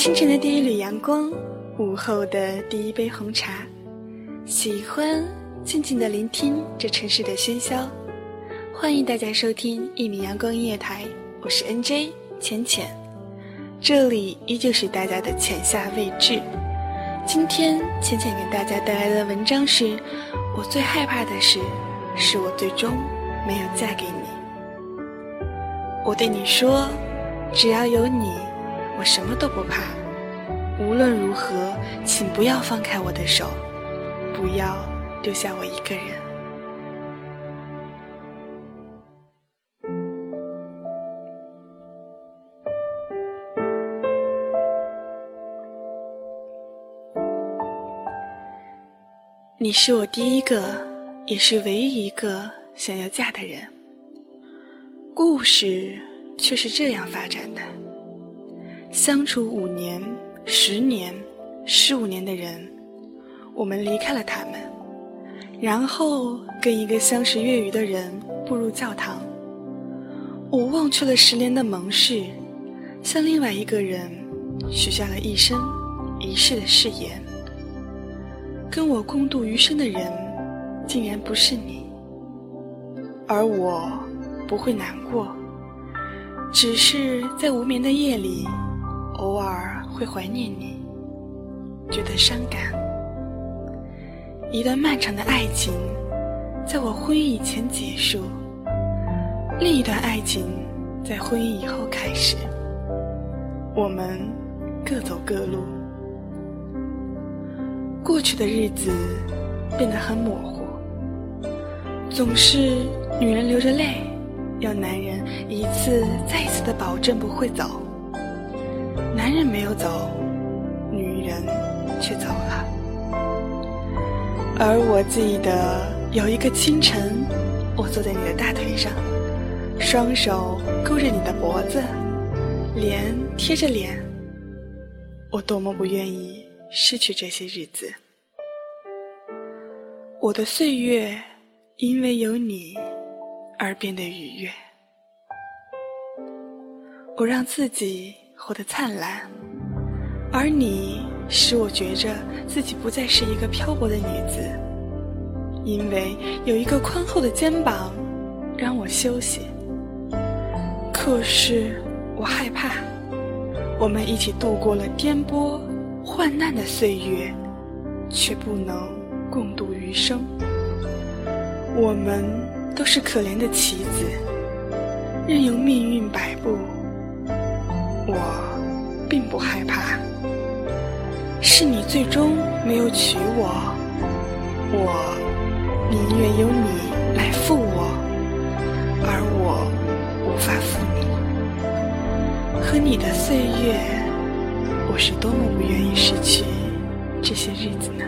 清晨的第一缕阳光，午后的第一杯红茶，喜欢静静的聆听这城市的喧嚣。欢迎大家收听一米阳光音乐台，我是 NJ 浅浅，这里依旧是大家的浅夏未至。今天浅浅给大家带来的文章是：我最害怕的事，是我最终没有嫁给你。我对你说，只要有你，我什么都不怕。无论如何，请不要放开我的手，不要丢下我一个人。你是我第一个，也是唯一一个想要嫁的人。故事却是这样发展的：相处五年、十年、十五年的人，我们离开了他们，然后跟一个相识月余的人步入教堂。我忘却了十年的盟誓，向另外一个人许下了一生一世的誓言。跟我共度余生的人，竟然不是你，而我不会难过，只是在无眠的夜里，偶尔会怀念你，觉得伤感。一段漫长的爱情，在我婚姻以前结束，另一段爱情在婚姻以后开始，我们各走各路。过去的日子变得很模糊，总是女人流着泪，要男人一次再一次的保证不会走。男人没有走，女人却走了。而我记得有一个清晨，我坐在你的大腿上，双手勾着你的脖子，脸贴着脸，我多么不愿意。失去这些日子，我的岁月因为有你而变得愉悦。我让自己活得灿烂，而你使我觉着自己不再是一个漂泊的女子，因为有一个宽厚的肩膀让我休息。可是我害怕，我们一起度过了颠簸。患难的岁月，却不能共度余生。我们都是可怜的棋子，任由命运摆布。我并不害怕，是你最终没有娶我，我宁愿由你来负我，而我无法负你。和你的岁月。我是多么不愿意失去这些日子呢？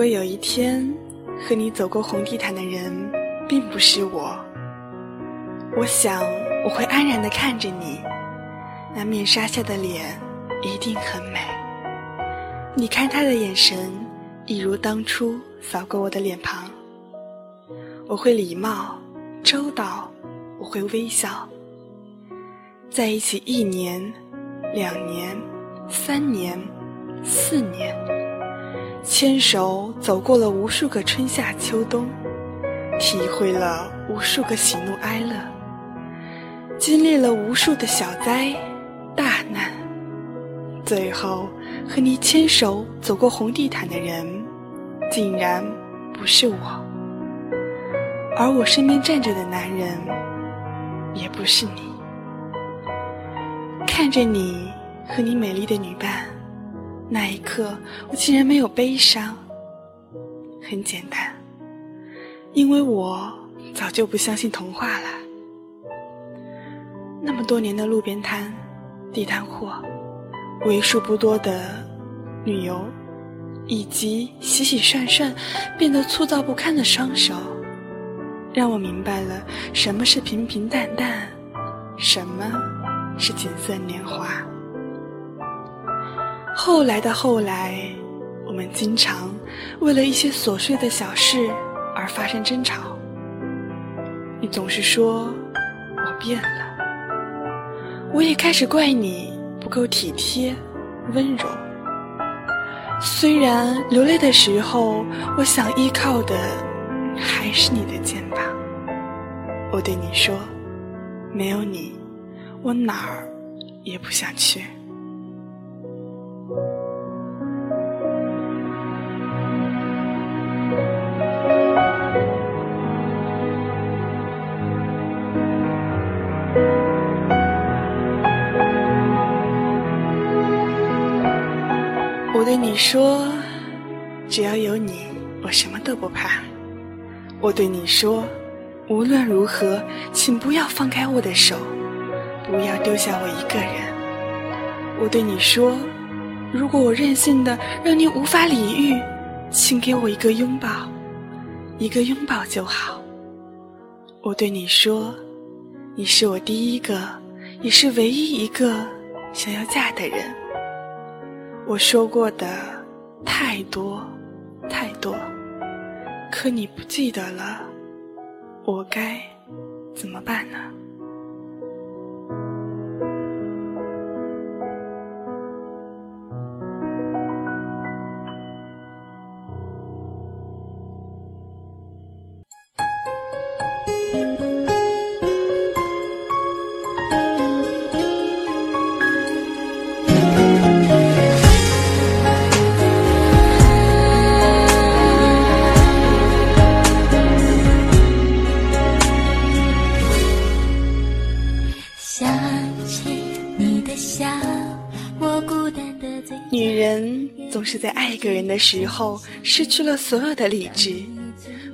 如果有一天和你走过红地毯的人并不是我，我想我会安然地看着你，那面纱下的脸一定很美。你看他的眼神，一如当初扫过我的脸庞。我会礼貌周到，我会微笑。在一起一年、两年、三年、四年。牵手走过了无数个春夏秋冬，体会了无数个喜怒哀乐，经历了无数的小灾大难，最后和你牵手走过红地毯的人，竟然不是我，而我身边站着的男人，也不是你。看着你和你美丽的女伴。那一刻，我竟然没有悲伤。很简单，因为我早就不相信童话了。那么多年的路边摊、地摊货，为数不多的旅游、以及洗洗涮涮变得粗糙不堪的双手，让我明白了什么是平平淡淡，什么是锦瑟年华。后来的后来，我们经常为了一些琐碎的小事而发生争吵。你总是说我变了，我也开始怪你不够体贴、温柔。虽然流泪的时候，我想依靠的还是你的肩膀。我对你说，没有你，我哪儿也不想去。对你说，只要有你，我什么都不怕。我对你说，无论如何，请不要放开我的手，不要丢下我一个人。我对你说，如果我任性的让你无法理喻，请给我一个拥抱，一个拥抱就好。我对你说，你是我第一个，也是唯一一个想要嫁的人。我说过的太多太多，可你不记得了，我该怎么办呢？女人总是在爱一个人的时候失去了所有的理智，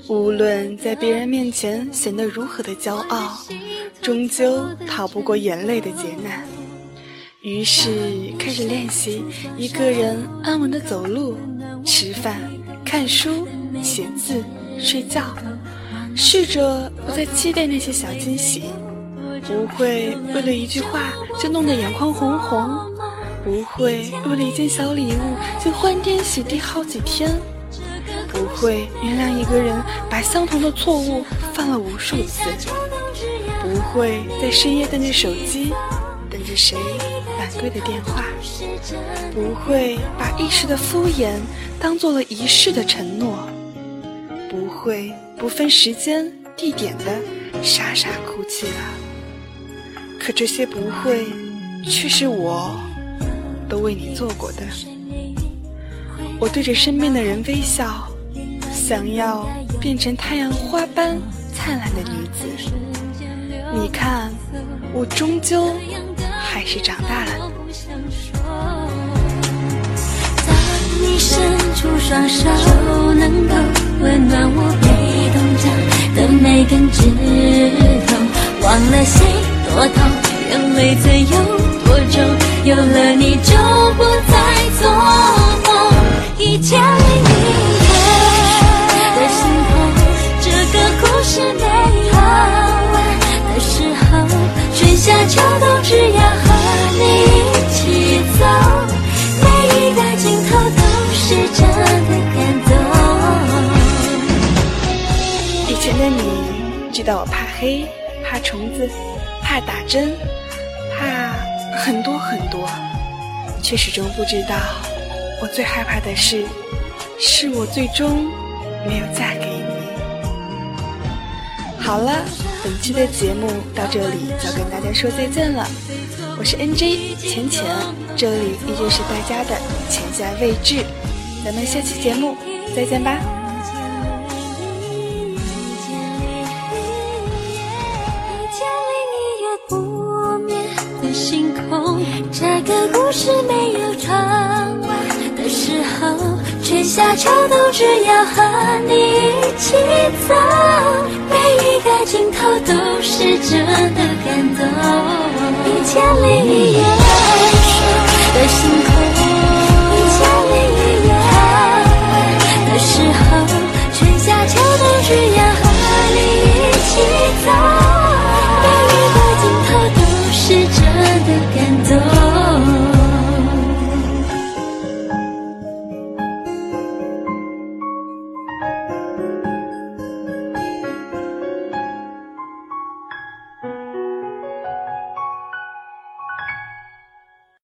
无论在别人面前显得如何的骄傲，终究逃不过眼泪的劫难。于是开始练习一个人安稳的走路、吃饭、看书、写字、睡觉，试着不再期待那些小惊喜。不会为了一句话就弄得眼眶红红，不会为了一件小礼物就欢天喜地好几天，不会原谅一个人把相同的错误犯了无数次，不会在深夜瞪着手机等着谁晚归的电话，不会把一时的敷衍当做了一世的承诺，不会不分时间地点的傻傻哭泣了。可这些不会，却是我都为你做过的。我对着身边的人微笑，想要变成太阳花般灿烂的女子。你看，我终究还是长大了。当你伸出双手，能够温暖我被冻僵的每根指头，忘了谁。多痛，眼泪怎有多重？有了你就不再做梦。一千零一夜的星空，这个故事没有完的时候，春夏秋冬只要和你一起走，每一个镜头都是真的感动。以前的你知道我怕黑，虫子。怕打针，怕很多很多，却始终不知道，我最害怕的是，是我最终没有嫁给你。好了，本期的节目到这里要跟大家说再见了。我是 NJ 浅浅，这里依旧是大家的浅夏未至，咱们下期节目再见吧。的故事没有唱完的时候，春夏秋冬只要和你一起走，每一个镜头都是真的感动。一千零一夜的星空。